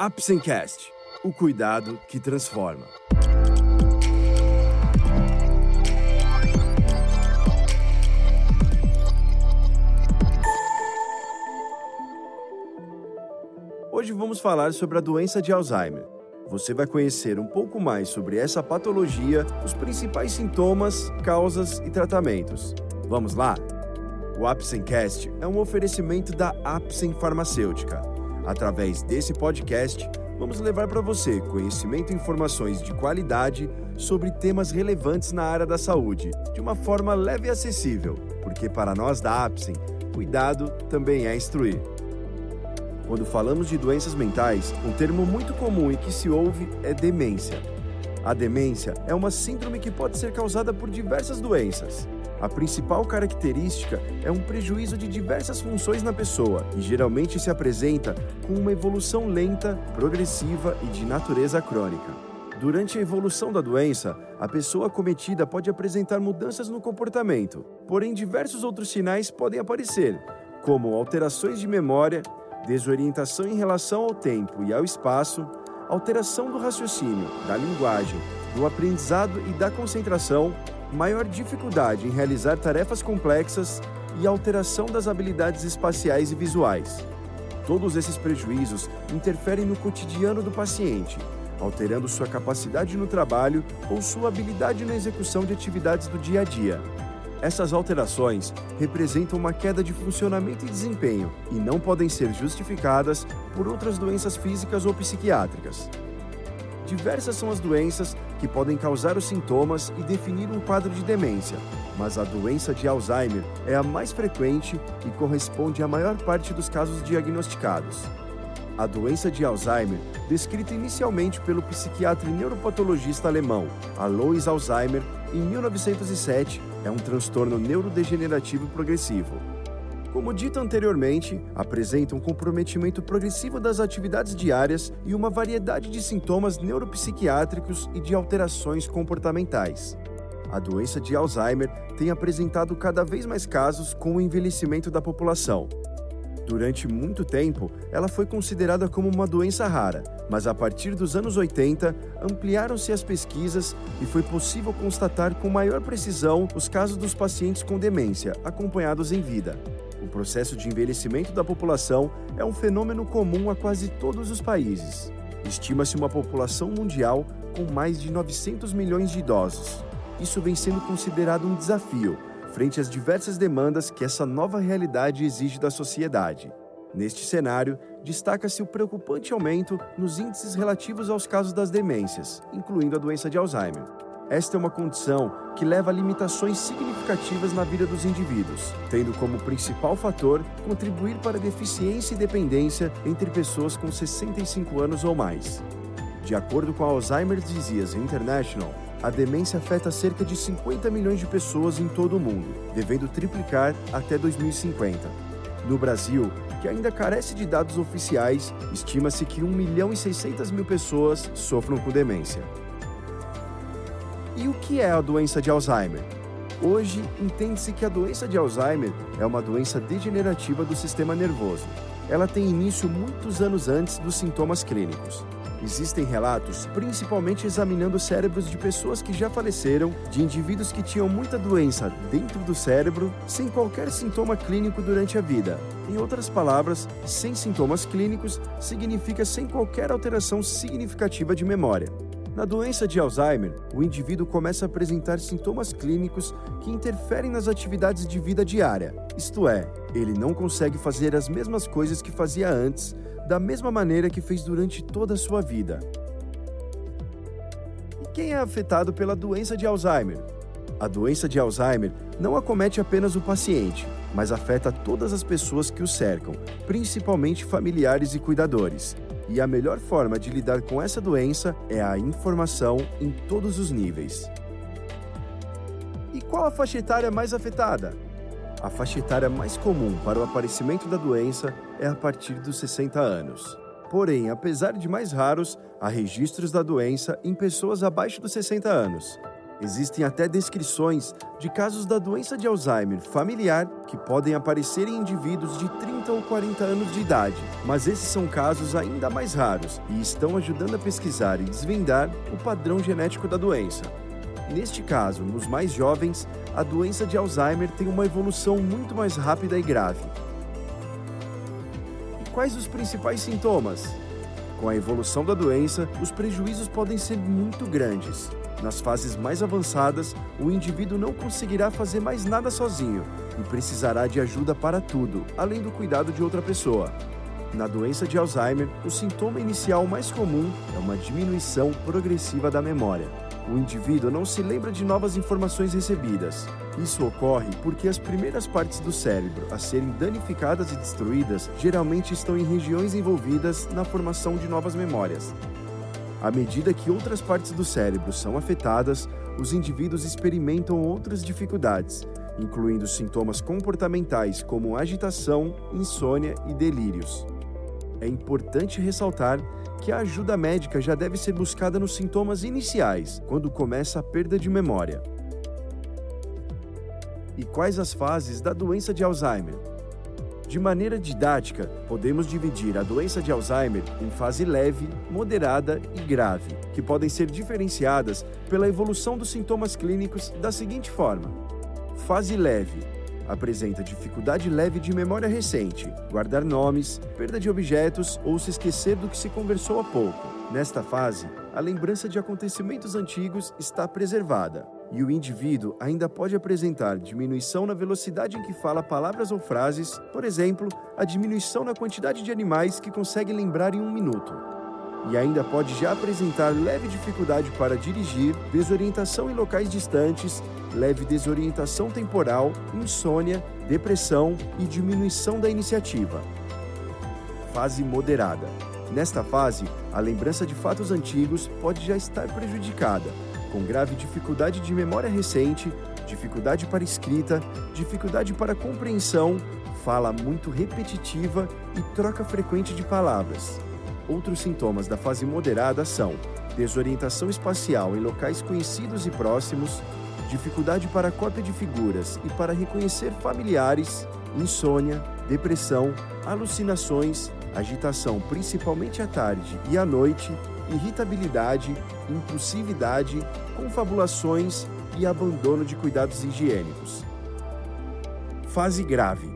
Apsencast, o cuidado que transforma. Hoje vamos falar sobre a doença de Alzheimer. Você vai conhecer um pouco mais sobre essa patologia, os principais sintomas, causas e tratamentos. Vamos lá? O Apsencast é um oferecimento da Apsen Farmacêutica. Através desse podcast, vamos levar para você conhecimento e informações de qualidade sobre temas relevantes na área da saúde, de uma forma leve e acessível, porque para nós da Apsen, cuidado também é instruir. Quando falamos de doenças mentais, um termo muito comum e que se ouve é demência. A demência é uma síndrome que pode ser causada por diversas doenças. A principal característica é um prejuízo de diversas funções na pessoa e geralmente se apresenta com uma evolução lenta, progressiva e de natureza crônica. Durante a evolução da doença, a pessoa acometida pode apresentar mudanças no comportamento, porém diversos outros sinais podem aparecer, como alterações de memória, desorientação em relação ao tempo e ao espaço, alteração do raciocínio, da linguagem, do aprendizado e da concentração, maior dificuldade em realizar tarefas complexas e alteração das habilidades espaciais e visuais. Todos esses prejuízos interferem no cotidiano do paciente, alterando sua capacidade no trabalho ou sua habilidade na execução de atividades do dia a dia. Essas alterações representam uma queda de funcionamento e desempenho e não podem ser justificadas por outras doenças físicas ou psiquiátricas. Diversas são as doenças que podem causar os sintomas e definir um quadro de demência, mas a doença de Alzheimer é a mais frequente e corresponde à maior parte dos casos diagnosticados. A doença de Alzheimer, descrita inicialmente pelo psiquiatra e neuropatologista alemão Alois Alzheimer em 1907, é um transtorno neurodegenerativo progressivo. Como dito anteriormente, apresenta um comprometimento progressivo das atividades diárias e uma variedade de sintomas neuropsiquiátricos e de alterações comportamentais. A doença de Alzheimer tem apresentado cada vez mais casos com o envelhecimento da população. Durante muito tempo, ela foi considerada como uma doença rara, mas a partir dos anos 80, ampliaram-se as pesquisas e foi possível constatar com maior precisão os casos dos pacientes com demência, acompanhados em vida. O processo de envelhecimento da população é um fenômeno comum a quase todos os países. Estima-se uma população mundial com mais de 900 milhões de idosos. Isso vem sendo considerado um desafio frente às diversas demandas que essa nova realidade exige da sociedade. Neste cenário, destaca-se o preocupante aumento nos índices relativos aos casos das demências, incluindo a doença de Alzheimer. Esta é uma condição que leva a limitações significativas na vida dos indivíduos, tendo como principal fator contribuir para deficiência e dependência entre pessoas com 65 anos ou mais. De acordo com a Alzheimer's Disease International, a demência afeta cerca de 50 milhões de pessoas em todo o mundo, devendo triplicar até 2050. No Brasil, que ainda carece de dados oficiais, estima-se que 1 milhão e 600 mil pessoas sofram com demência. E o que é a doença de Alzheimer? Hoje, entende-se que a doença de Alzheimer é uma doença degenerativa do sistema nervoso. Ela tem início muitos anos antes dos sintomas clínicos. Existem relatos, principalmente examinando cérebros de pessoas que já faleceram, de indivíduos que tinham muita doença dentro do cérebro, sem qualquer sintoma clínico durante a vida. Em outras palavras, sem sintomas clínicos significa sem qualquer alteração significativa de memória. Na doença de Alzheimer, o indivíduo começa a apresentar sintomas clínicos que interferem nas atividades de vida diária, isto é, ele não consegue fazer as mesmas coisas que fazia antes, da mesma maneira que fez durante toda a sua vida. E quem é afetado pela doença de Alzheimer? A doença de Alzheimer não acomete apenas o paciente, mas afeta todas as pessoas que o cercam, principalmente familiares e cuidadores. E a melhor forma de lidar com essa doença é a informação em todos os níveis. E qual a faixa etária mais afetada? A faixa etária mais comum para o aparecimento da doença é a partir dos 60 anos. Porém, apesar de mais raros, há registros da doença em pessoas abaixo dos 60 anos. Existem até descrições de casos da doença de Alzheimer familiar que podem aparecer em indivíduos de 30 ou 40 anos de idade, mas esses são casos ainda mais raros e estão ajudando a pesquisar e desvendar o padrão genético da doença. Neste caso, nos mais jovens, a doença de Alzheimer tem uma evolução muito mais rápida e grave. E quais os principais sintomas? Com a evolução da doença, os prejuízos podem ser muito grandes. Nas fases mais avançadas, o indivíduo não conseguirá fazer mais nada sozinho e precisará de ajuda para tudo, além do cuidado de outra pessoa. Na doença de Alzheimer, o sintoma inicial mais comum é uma diminuição progressiva da memória. O indivíduo não se lembra de novas informações recebidas. Isso ocorre porque as primeiras partes do cérebro a serem danificadas e destruídas geralmente estão em regiões envolvidas na formação de novas memórias. À medida que outras partes do cérebro são afetadas, os indivíduos experimentam outras dificuldades, incluindo sintomas comportamentais como agitação, insônia e delírios. É importante ressaltar que a ajuda médica já deve ser buscada nos sintomas iniciais, quando começa a perda de memória. E quais as fases da doença de Alzheimer? De maneira didática, podemos dividir a doença de Alzheimer em fase leve, moderada e grave, que podem ser diferenciadas pela evolução dos sintomas clínicos da seguinte forma: fase leve apresenta dificuldade leve de memória recente, guardar nomes, perda de objetos ou se esquecer do que se conversou há pouco. Nesta fase, a lembrança de acontecimentos antigos está preservada e o indivíduo ainda pode apresentar diminuição na velocidade em que fala palavras ou frases, por exemplo, a diminuição na quantidade de animais que consegue lembrar em um minuto. E ainda pode já apresentar leve dificuldade para dirigir, desorientação em locais distantes, leve desorientação temporal, insônia, depressão e diminuição da iniciativa. Fase moderada. Nesta fase, a lembrança de fatos antigos pode já estar prejudicada, com grave dificuldade de memória recente, dificuldade para escrita, dificuldade para compreensão, fala muito repetitiva e troca frequente de palavras. Outros sintomas da fase moderada são desorientação espacial em locais conhecidos e próximos, dificuldade para cópia de figuras e para reconhecer familiares, insônia, depressão, alucinações, agitação principalmente à tarde e à noite, irritabilidade, impulsividade, confabulações e abandono de cuidados higiênicos. Fase grave.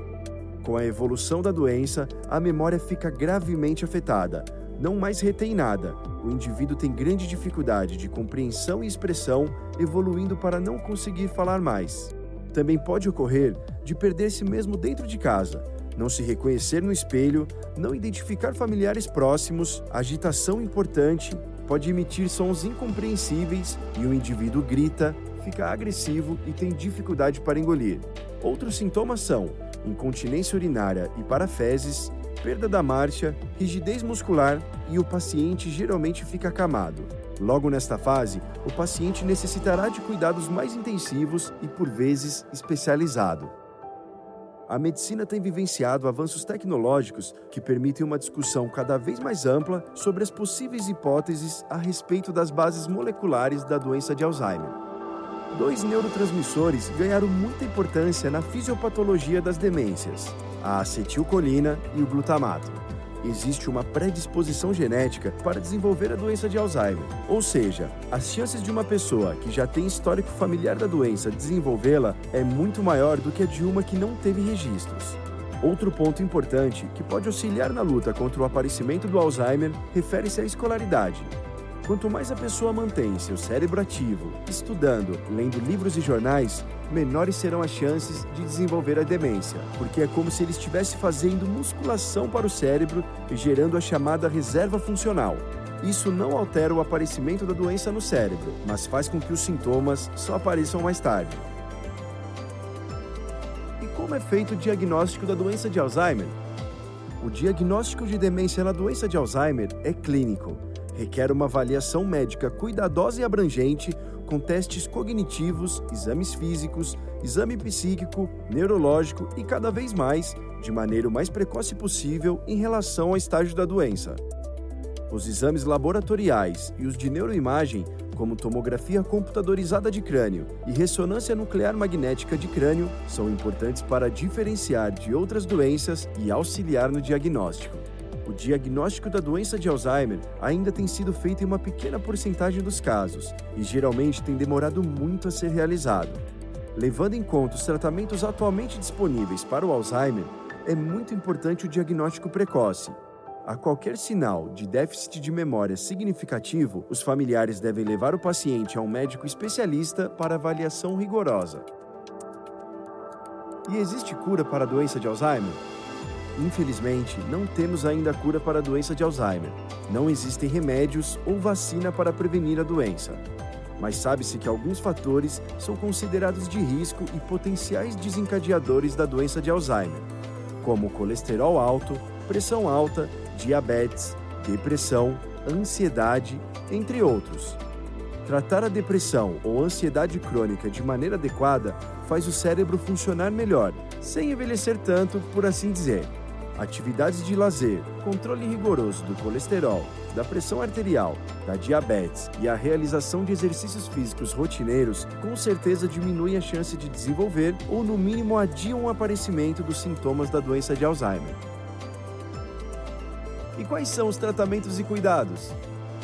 Com a evolução da doença, a memória fica gravemente afetada. Não mais retém nada. O indivíduo tem grande dificuldade de compreensão e expressão, evoluindo para não conseguir falar mais. Também pode ocorrer de perder-se mesmo dentro de casa, não se reconhecer no espelho, não identificar familiares próximos, agitação importante, pode emitir sons incompreensíveis e o indivíduo grita, fica agressivo e tem dificuldade para engolir. Outros sintomas são incontinência urinária e parafeses, perda da marcha, rigidez muscular e o paciente geralmente fica acamado. Logo nesta fase, o paciente necessitará de cuidados mais intensivos e, por vezes, especializado a medicina tem vivenciado avanços tecnológicos que permitem uma discussão cada vez mais ampla sobre as possíveis hipóteses a respeito das bases moleculares da doença de Alzheimer. Dois neurotransmissores ganharam muita importância na fisiopatologia das demências: a acetilcolina e o glutamato existe uma predisposição genética para desenvolver a doença de Alzheimer. Ou seja, as chances de uma pessoa que já tem histórico familiar da doença desenvolvê-la é muito maior do que a de uma que não teve registros. Outro ponto importante que pode auxiliar na luta contra o aparecimento do Alzheimer refere-se à escolaridade. Quanto mais a pessoa mantém seu cérebro ativo, estudando, lendo livros e jornais, menores serão as chances de desenvolver a demência, porque é como se ele estivesse fazendo musculação para o cérebro e gerando a chamada reserva funcional. Isso não altera o aparecimento da doença no cérebro, mas faz com que os sintomas só apareçam mais tarde. E como é feito o diagnóstico da doença de Alzheimer? O diagnóstico de demência na doença de Alzheimer é clínico requer uma avaliação médica cuidadosa e abrangente, com testes cognitivos, exames físicos, exame psíquico, neurológico e cada vez mais, de maneira o mais precoce possível em relação ao estágio da doença. Os exames laboratoriais e os de neuroimagem, como tomografia computadorizada de crânio e ressonância nuclear magnética de crânio, são importantes para diferenciar de outras doenças e auxiliar no diagnóstico. O diagnóstico da doença de Alzheimer ainda tem sido feito em uma pequena porcentagem dos casos e geralmente tem demorado muito a ser realizado. Levando em conta os tratamentos atualmente disponíveis para o Alzheimer, é muito importante o diagnóstico precoce, a qualquer sinal de déficit de memória significativo, os familiares devem levar o paciente a um médico especialista para avaliação rigorosa. E existe cura para a doença de Alzheimer? Infelizmente, não temos ainda cura para a doença de Alzheimer. Não existem remédios ou vacina para prevenir a doença. Mas sabe-se que alguns fatores são considerados de risco e potenciais desencadeadores da doença de Alzheimer, como colesterol alto, pressão alta diabetes, depressão, ansiedade, entre outros. Tratar a depressão ou ansiedade crônica de maneira adequada faz o cérebro funcionar melhor, sem envelhecer tanto, por assim dizer. Atividades de lazer, controle rigoroso do colesterol, da pressão arterial, da diabetes e a realização de exercícios físicos rotineiros com certeza diminuem a chance de desenvolver ou, no mínimo, adiam o aparecimento dos sintomas da doença de Alzheimer. E quais são os tratamentos e cuidados?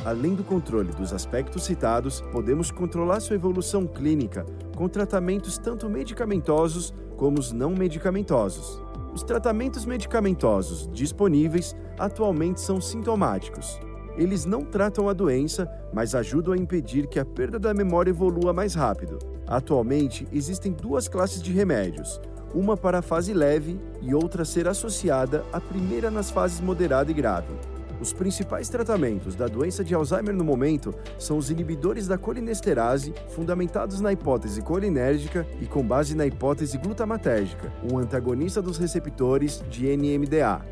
Além do controle dos aspectos citados, podemos controlar sua evolução clínica com tratamentos tanto medicamentosos como os não medicamentosos. Os tratamentos medicamentosos disponíveis atualmente são sintomáticos. Eles não tratam a doença, mas ajudam a impedir que a perda da memória evolua mais rápido. Atualmente, existem duas classes de remédios: uma para a fase leve e outra ser associada à primeira nas fases moderada e grave. Os principais tratamentos da doença de Alzheimer no momento são os inibidores da colinesterase, fundamentados na hipótese colinérgica e com base na hipótese glutamatérgica, um antagonista dos receptores de NMDA.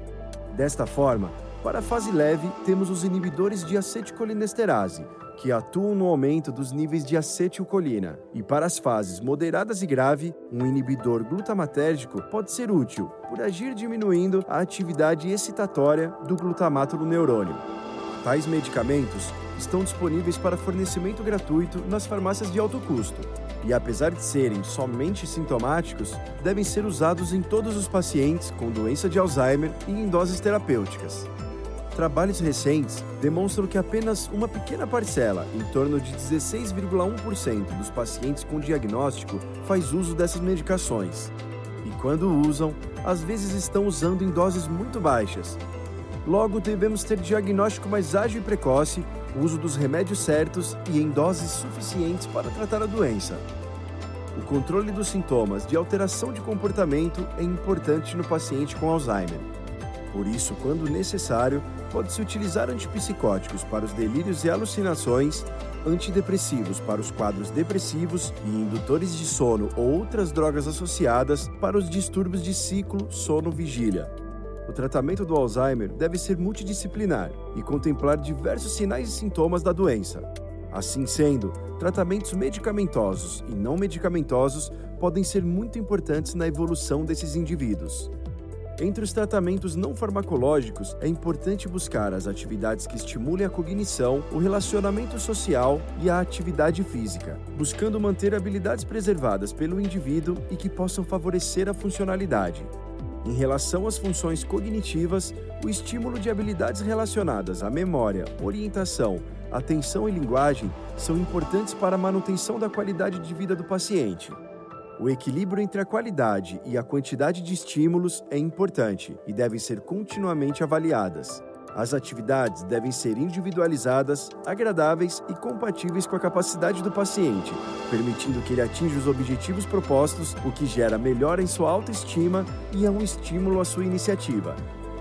Desta forma, para a fase leve, temos os inibidores de acetilcolinesterase, que atuam no aumento dos níveis de acetilcolina. E para as fases moderadas e grave, um inibidor glutamatérgico pode ser útil por agir diminuindo a atividade excitatória do glutamato no neurônio. Tais medicamentos estão disponíveis para fornecimento gratuito nas farmácias de alto custo. E apesar de serem somente sintomáticos, devem ser usados em todos os pacientes com doença de Alzheimer e em doses terapêuticas. Trabalhos recentes demonstram que apenas uma pequena parcela, em torno de 16,1% dos pacientes com diagnóstico, faz uso dessas medicações. E quando usam, às vezes estão usando em doses muito baixas. Logo, devemos ter diagnóstico mais ágil e precoce, uso dos remédios certos e em doses suficientes para tratar a doença. O controle dos sintomas de alteração de comportamento é importante no paciente com Alzheimer. Por isso, quando necessário, pode-se utilizar antipsicóticos para os delírios e alucinações, antidepressivos para os quadros depressivos e indutores de sono ou outras drogas associadas para os distúrbios de ciclo sono-vigília. O tratamento do Alzheimer deve ser multidisciplinar e contemplar diversos sinais e sintomas da doença. Assim sendo, tratamentos medicamentosos e não medicamentosos podem ser muito importantes na evolução desses indivíduos. Entre os tratamentos não farmacológicos, é importante buscar as atividades que estimulem a cognição, o relacionamento social e a atividade física, buscando manter habilidades preservadas pelo indivíduo e que possam favorecer a funcionalidade. Em relação às funções cognitivas, o estímulo de habilidades relacionadas à memória, orientação, atenção e linguagem são importantes para a manutenção da qualidade de vida do paciente. O equilíbrio entre a qualidade e a quantidade de estímulos é importante e devem ser continuamente avaliadas. As atividades devem ser individualizadas, agradáveis e compatíveis com a capacidade do paciente, permitindo que ele atinja os objetivos propostos, o que gera melhora em sua autoestima e é um estímulo à sua iniciativa.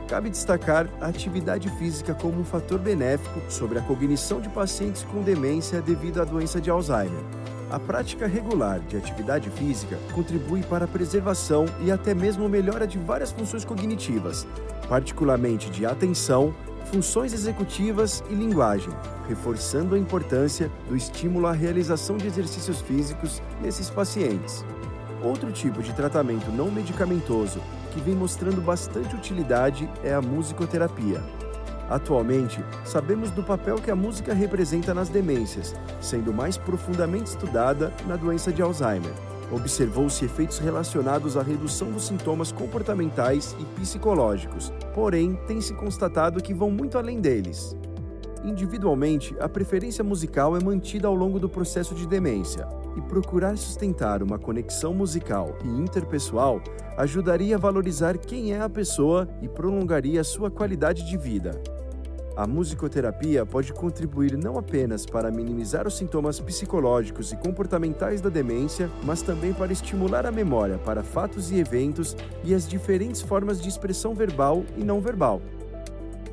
Cabe destacar a atividade física como um fator benéfico sobre a cognição de pacientes com demência devido à doença de Alzheimer. A prática regular de atividade física contribui para a preservação e até mesmo melhora de várias funções cognitivas, particularmente de atenção, funções executivas e linguagem, reforçando a importância do estímulo à realização de exercícios físicos nesses pacientes. Outro tipo de tratamento não medicamentoso que vem mostrando bastante utilidade é a musicoterapia. Atualmente, sabemos do papel que a música representa nas demências, sendo mais profundamente estudada na doença de Alzheimer. Observou-se efeitos relacionados à redução dos sintomas comportamentais e psicológicos, porém, tem-se constatado que vão muito além deles. Individualmente, a preferência musical é mantida ao longo do processo de demência, e procurar sustentar uma conexão musical e interpessoal ajudaria a valorizar quem é a pessoa e prolongaria sua qualidade de vida. A musicoterapia pode contribuir não apenas para minimizar os sintomas psicológicos e comportamentais da demência, mas também para estimular a memória para fatos e eventos e as diferentes formas de expressão verbal e não verbal.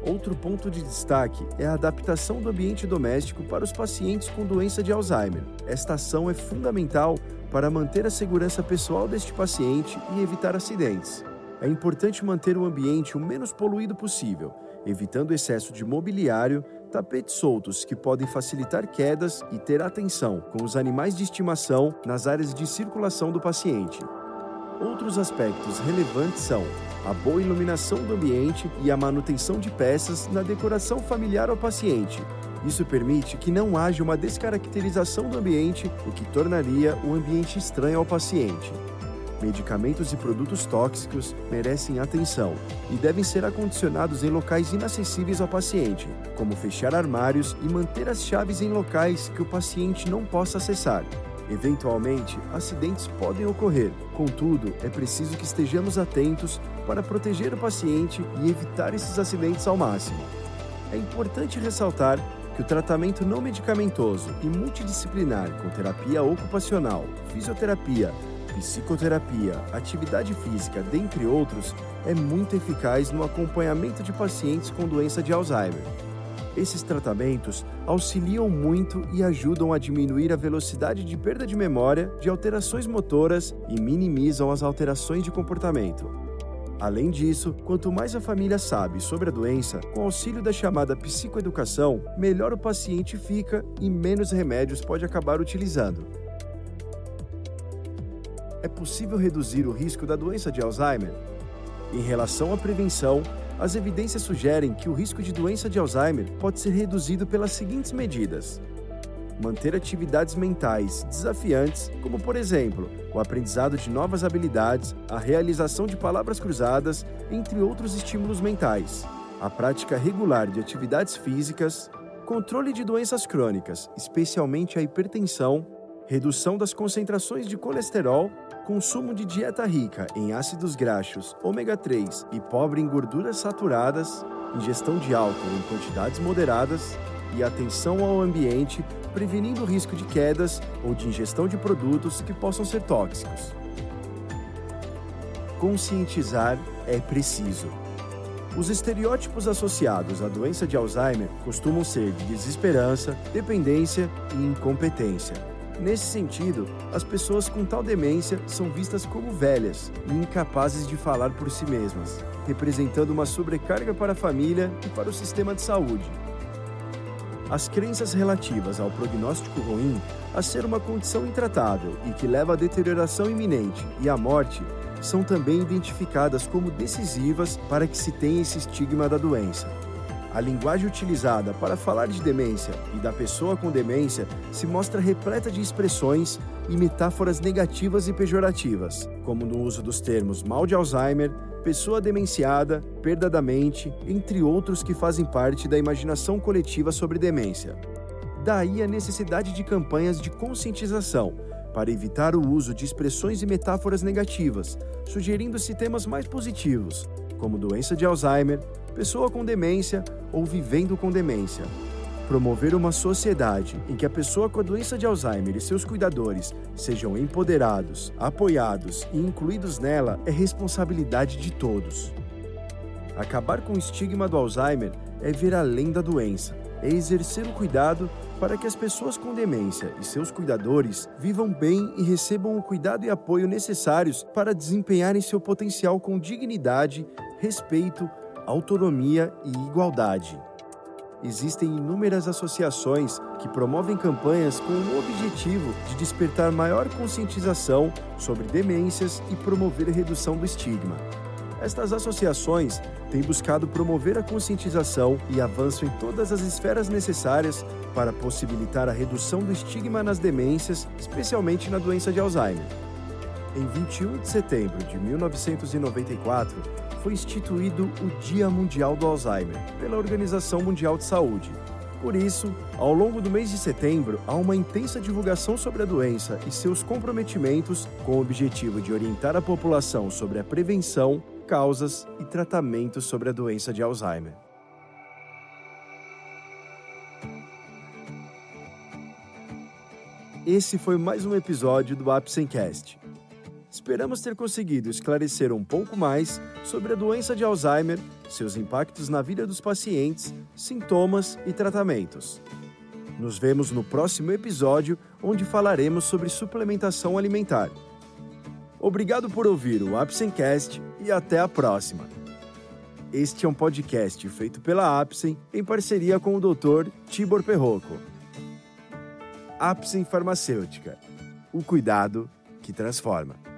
Outro ponto de destaque é a adaptação do ambiente doméstico para os pacientes com doença de Alzheimer. Esta ação é fundamental para manter a segurança pessoal deste paciente e evitar acidentes. É importante manter o ambiente o menos poluído possível evitando excesso de mobiliário, tapetes soltos que podem facilitar quedas e ter atenção com os animais de estimação nas áreas de circulação do paciente. Outros aspectos relevantes são a boa iluminação do ambiente e a manutenção de peças na decoração familiar ao paciente. Isso permite que não haja uma descaracterização do ambiente, o que tornaria o ambiente estranho ao paciente medicamentos e produtos tóxicos merecem atenção e devem ser acondicionados em locais inacessíveis ao paciente, como fechar armários e manter as chaves em locais que o paciente não possa acessar. Eventualmente, acidentes podem ocorrer, contudo, é preciso que estejamos atentos para proteger o paciente e evitar esses acidentes ao máximo. É importante ressaltar que o tratamento não medicamentoso e multidisciplinar com terapia ocupacional, fisioterapia, psicoterapia, atividade física, dentre outros, é muito eficaz no acompanhamento de pacientes com doença de Alzheimer. Esses tratamentos auxiliam muito e ajudam a diminuir a velocidade de perda de memória, de alterações motoras e minimizam as alterações de comportamento. Além disso, quanto mais a família sabe sobre a doença, com auxílio da chamada psicoeducação, melhor o paciente fica e menos remédios pode acabar utilizando é possível reduzir o risco da doença de Alzheimer? Em relação à prevenção, as evidências sugerem que o risco de doença de Alzheimer pode ser reduzido pelas seguintes medidas: manter atividades mentais desafiantes, como por exemplo, o aprendizado de novas habilidades, a realização de palavras cruzadas, entre outros estímulos mentais, a prática regular de atividades físicas, controle de doenças crônicas, especialmente a hipertensão, redução das concentrações de colesterol consumo de dieta rica em ácidos graxos, ômega 3 e pobre em gorduras saturadas, ingestão de álcool em quantidades moderadas e atenção ao ambiente, prevenindo o risco de quedas ou de ingestão de produtos que possam ser tóxicos. Conscientizar é preciso. Os estereótipos associados à doença de Alzheimer costumam ser de desesperança, dependência e incompetência. Nesse sentido, as pessoas com tal demência são vistas como velhas e incapazes de falar por si mesmas, representando uma sobrecarga para a família e para o sistema de saúde. As crenças relativas ao prognóstico ruim, a ser uma condição intratável e que leva à deterioração iminente e à morte, são também identificadas como decisivas para que se tenha esse estigma da doença. A linguagem utilizada para falar de demência e da pessoa com demência se mostra repleta de expressões e metáforas negativas e pejorativas, como no uso dos termos mal de Alzheimer, pessoa demenciada, perda da mente, entre outros que fazem parte da imaginação coletiva sobre demência. Daí a necessidade de campanhas de conscientização para evitar o uso de expressões e metáforas negativas, sugerindo-se temas mais positivos, como doença de Alzheimer, pessoa com demência ou vivendo com demência. Promover uma sociedade em que a pessoa com a doença de Alzheimer e seus cuidadores sejam empoderados, apoiados e incluídos nela é responsabilidade de todos. Acabar com o estigma do Alzheimer é ver além da doença, é exercer o cuidado para que as pessoas com demência e seus cuidadores vivam bem e recebam o cuidado e apoio necessários para desempenharem seu potencial com dignidade, respeito, autonomia e igualdade. Existem inúmeras associações que promovem campanhas com o objetivo de despertar maior conscientização sobre demências e promover a redução do estigma. Estas associações têm buscado promover a conscientização e avanço em todas as esferas necessárias para possibilitar a redução do estigma nas demências, especialmente na doença de Alzheimer. Em 21 de setembro de 1994, foi instituído o Dia Mundial do Alzheimer pela Organização Mundial de Saúde. Por isso, ao longo do mês de setembro, há uma intensa divulgação sobre a doença e seus comprometimentos com o objetivo de orientar a população sobre a prevenção, causas e tratamentos sobre a doença de Alzheimer. Esse foi mais um episódio do Apsencast. Esperamos ter conseguido esclarecer um pouco mais sobre a doença de Alzheimer, seus impactos na vida dos pacientes, sintomas e tratamentos. Nos vemos no próximo episódio, onde falaremos sobre suplementação alimentar. Obrigado por ouvir o Apsencast e até a próxima. Este é um podcast feito pela Apsen em parceria com o Dr. Tibor Perroco. Apsen Farmacêutica. O cuidado que transforma.